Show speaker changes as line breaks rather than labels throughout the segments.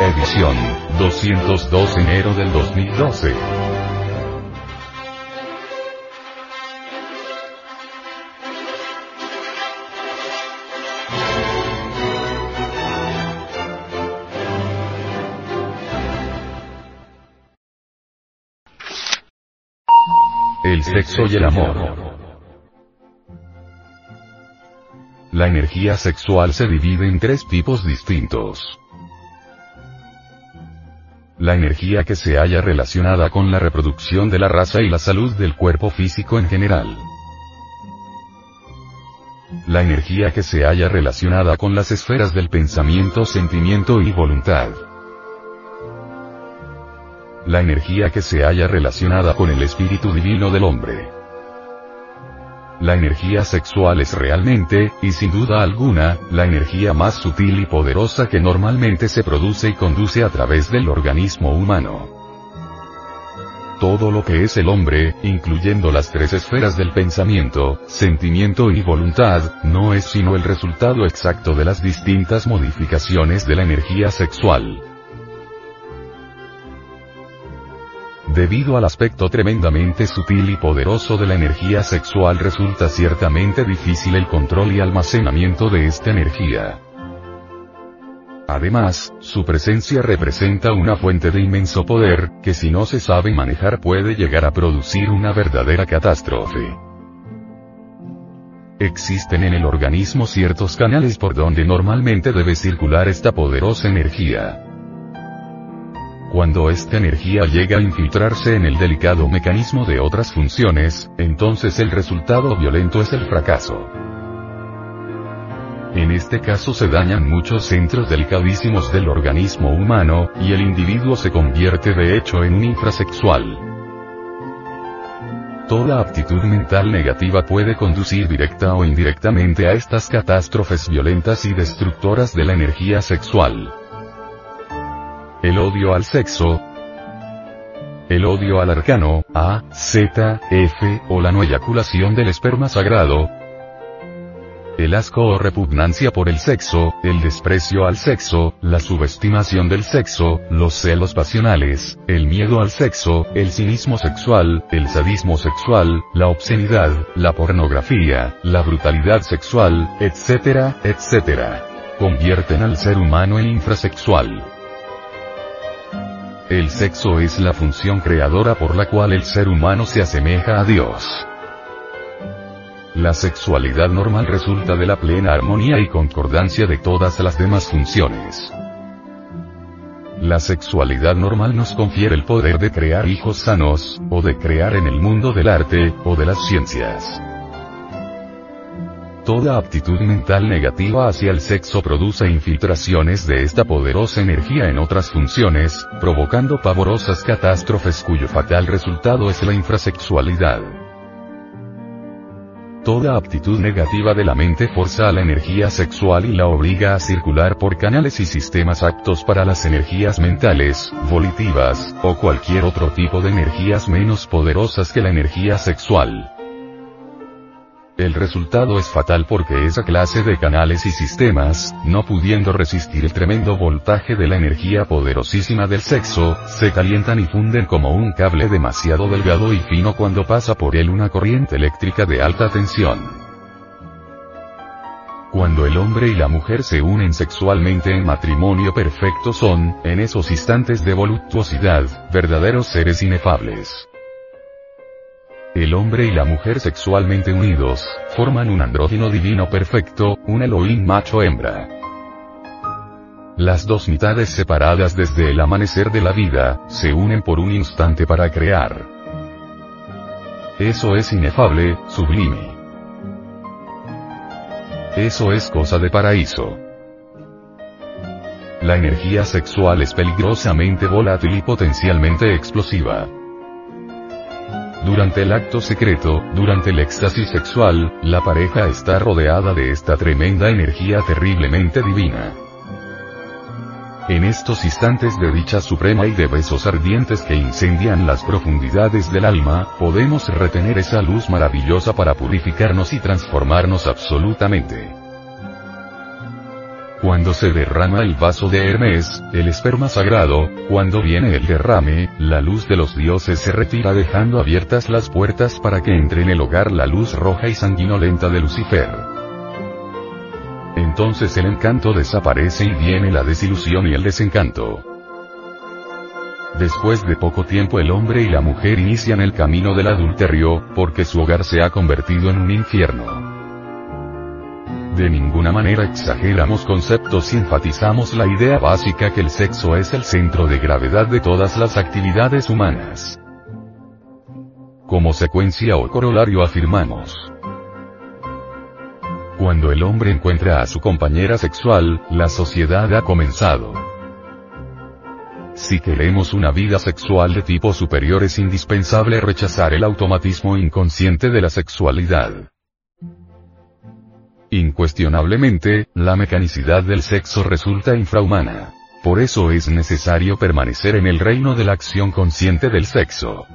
Edición 202 enero del 2012. El sexo y el amor. La energía sexual se divide en tres tipos distintos. La energía que se halla relacionada con la reproducción de la raza y la salud del cuerpo físico en general. La energía que se halla relacionada con las esferas del pensamiento, sentimiento y voluntad. La energía que se halla relacionada con el espíritu divino del hombre. La energía sexual es realmente, y sin duda alguna, la energía más sutil y poderosa que normalmente se produce y conduce a través del organismo humano. Todo lo que es el hombre, incluyendo las tres esferas del pensamiento, sentimiento y voluntad, no es sino el resultado exacto de las distintas modificaciones de la energía sexual. Debido al aspecto tremendamente sutil y poderoso de la energía sexual resulta ciertamente difícil el control y almacenamiento de esta energía. Además, su presencia representa una fuente de inmenso poder, que si no se sabe manejar puede llegar a producir una verdadera catástrofe. Existen en el organismo ciertos canales por donde normalmente debe circular esta poderosa energía. Cuando esta energía llega a infiltrarse en el delicado mecanismo de otras funciones, entonces el resultado violento es el fracaso. En este caso se dañan muchos centros delicadísimos del organismo humano, y el individuo se convierte de hecho en un infrasexual. Toda actitud mental negativa puede conducir directa o indirectamente a estas catástrofes violentas y destructoras de la energía sexual el odio al sexo, el odio al arcano, A, Z, F, o la no eyaculación del esperma sagrado, el asco o repugnancia por el sexo, el desprecio al sexo, la subestimación del sexo, los celos pasionales, el miedo al sexo, el cinismo sexual, el sadismo sexual, la obscenidad, la pornografía, la brutalidad sexual, etc., etc. Convierten al ser humano en infrasexual. El sexo es la función creadora por la cual el ser humano se asemeja a Dios. La sexualidad normal resulta de la plena armonía y concordancia de todas las demás funciones. La sexualidad normal nos confiere el poder de crear hijos sanos, o de crear en el mundo del arte, o de las ciencias. Toda aptitud mental negativa hacia el sexo produce infiltraciones de esta poderosa energía en otras funciones, provocando pavorosas catástrofes cuyo fatal resultado es la infrasexualidad. Toda aptitud negativa de la mente forza a la energía sexual y la obliga a circular por canales y sistemas aptos para las energías mentales, volitivas, o cualquier otro tipo de energías menos poderosas que la energía sexual. El resultado es fatal porque esa clase de canales y sistemas, no pudiendo resistir el tremendo voltaje de la energía poderosísima del sexo, se calientan y funden como un cable demasiado delgado y fino cuando pasa por él una corriente eléctrica de alta tensión. Cuando el hombre y la mujer se unen sexualmente en matrimonio perfecto son, en esos instantes de voluptuosidad, verdaderos seres inefables. El hombre y la mujer sexualmente unidos, forman un andrógino divino perfecto, un Elohim macho-hembra. Las dos mitades separadas desde el amanecer de la vida, se unen por un instante para crear. Eso es inefable, sublime. Eso es cosa de paraíso. La energía sexual es peligrosamente volátil y potencialmente explosiva. Durante el acto secreto, durante el éxtasis sexual, la pareja está rodeada de esta tremenda energía terriblemente divina. En estos instantes de dicha suprema y de besos ardientes que incendian las profundidades del alma, podemos retener esa luz maravillosa para purificarnos y transformarnos absolutamente. Cuando se derrama el vaso de Hermes, el esperma sagrado, cuando viene el derrame, la luz de los dioses se retira dejando abiertas las puertas para que entre en el hogar la luz roja y sanguinolenta de Lucifer. Entonces el encanto desaparece y viene la desilusión y el desencanto. Después de poco tiempo el hombre y la mujer inician el camino del adulterio, porque su hogar se ha convertido en un infierno. De ninguna manera exageramos conceptos y enfatizamos la idea básica que el sexo es el centro de gravedad de todas las actividades humanas. Como secuencia o corolario afirmamos. Cuando el hombre encuentra a su compañera sexual, la sociedad ha comenzado. Si queremos una vida sexual de tipo superior es indispensable rechazar el automatismo inconsciente de la sexualidad. Incuestionablemente, la mecanicidad del sexo resulta infrahumana. Por eso es necesario permanecer en el reino de la acción consciente del sexo.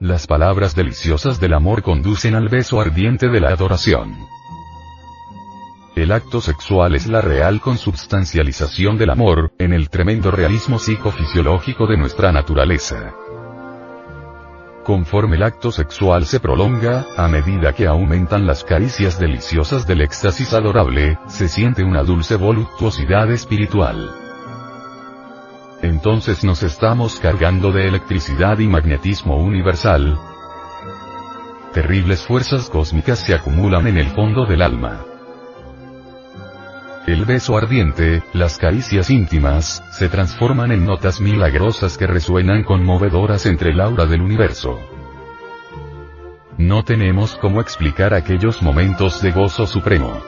Las palabras deliciosas del amor conducen al beso ardiente de la adoración. El acto sexual es la real consubstancialización del amor, en el tremendo realismo psicofisiológico de nuestra naturaleza. Conforme el acto sexual se prolonga, a medida que aumentan las caricias deliciosas del éxtasis adorable, se siente una dulce voluptuosidad espiritual. Entonces nos estamos cargando de electricidad y magnetismo universal. Terribles fuerzas cósmicas se acumulan en el fondo del alma. El beso ardiente, las caricias íntimas, se transforman en notas milagrosas que resuenan conmovedoras entre el aura del universo. No tenemos cómo explicar aquellos momentos de gozo supremo.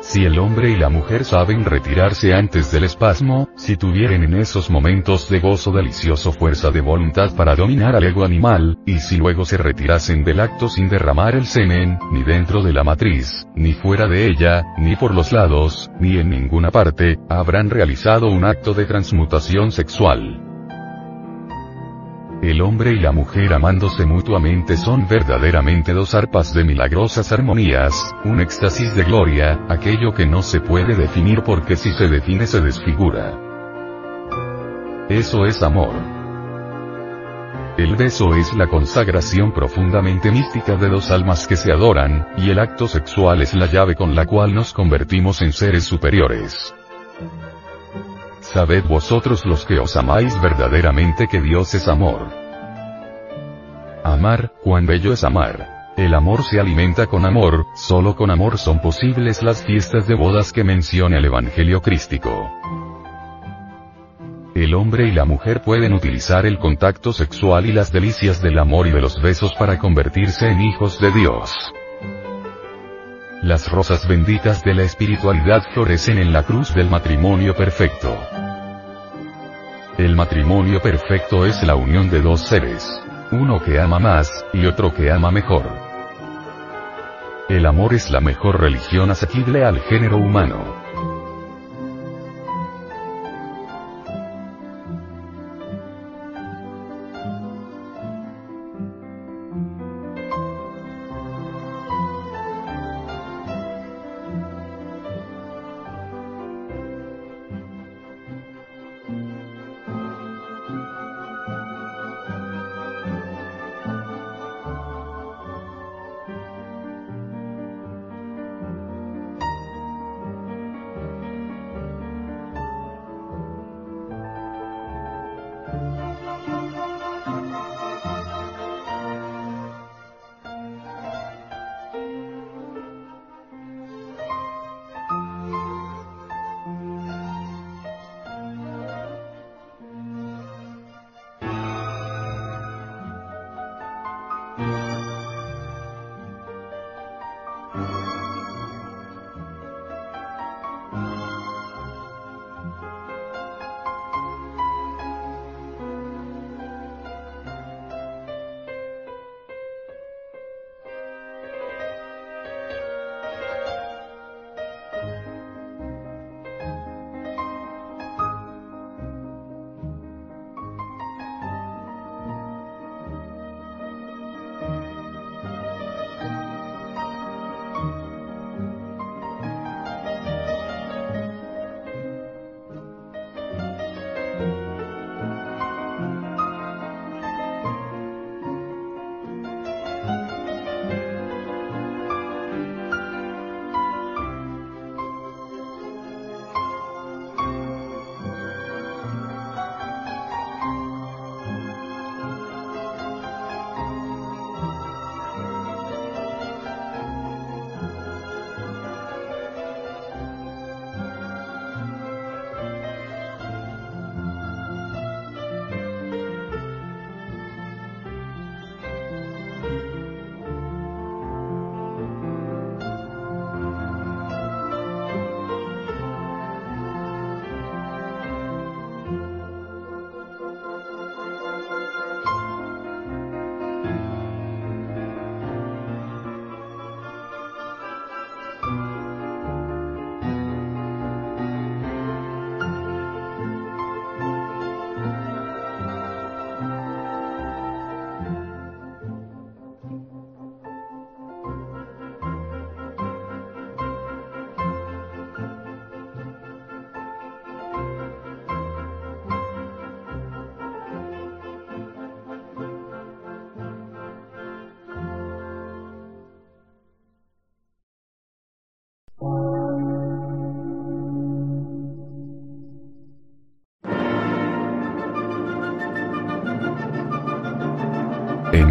Si el hombre y la mujer saben retirarse antes del espasmo, si tuvieran en esos momentos de gozo delicioso fuerza de voluntad para dominar al ego animal, y si luego se retirasen del acto sin derramar el semen, ni dentro de la matriz, ni fuera de ella, ni por los lados, ni en ninguna parte, habrán realizado un acto de transmutación sexual. El hombre y la mujer amándose mutuamente son verdaderamente dos arpas de milagrosas armonías, un éxtasis de gloria, aquello que no se puede definir porque si se define se desfigura. Eso es amor. El beso es la consagración profundamente mística de dos almas que se adoran, y el acto sexual es la llave con la cual nos convertimos en seres superiores. Sabed vosotros los que os amáis verdaderamente que Dios es amor. Amar, cuán bello es amar. El amor se alimenta con amor, solo con amor son posibles las fiestas de bodas que menciona el Evangelio crístico. El hombre y la mujer pueden utilizar el contacto sexual y las delicias del amor y de los besos para convertirse en hijos de Dios. Las rosas benditas de la espiritualidad florecen en la cruz del matrimonio perfecto. El matrimonio perfecto es la unión de dos seres. Uno que ama más, y otro que ama mejor. El amor es la mejor religión asequible al género humano.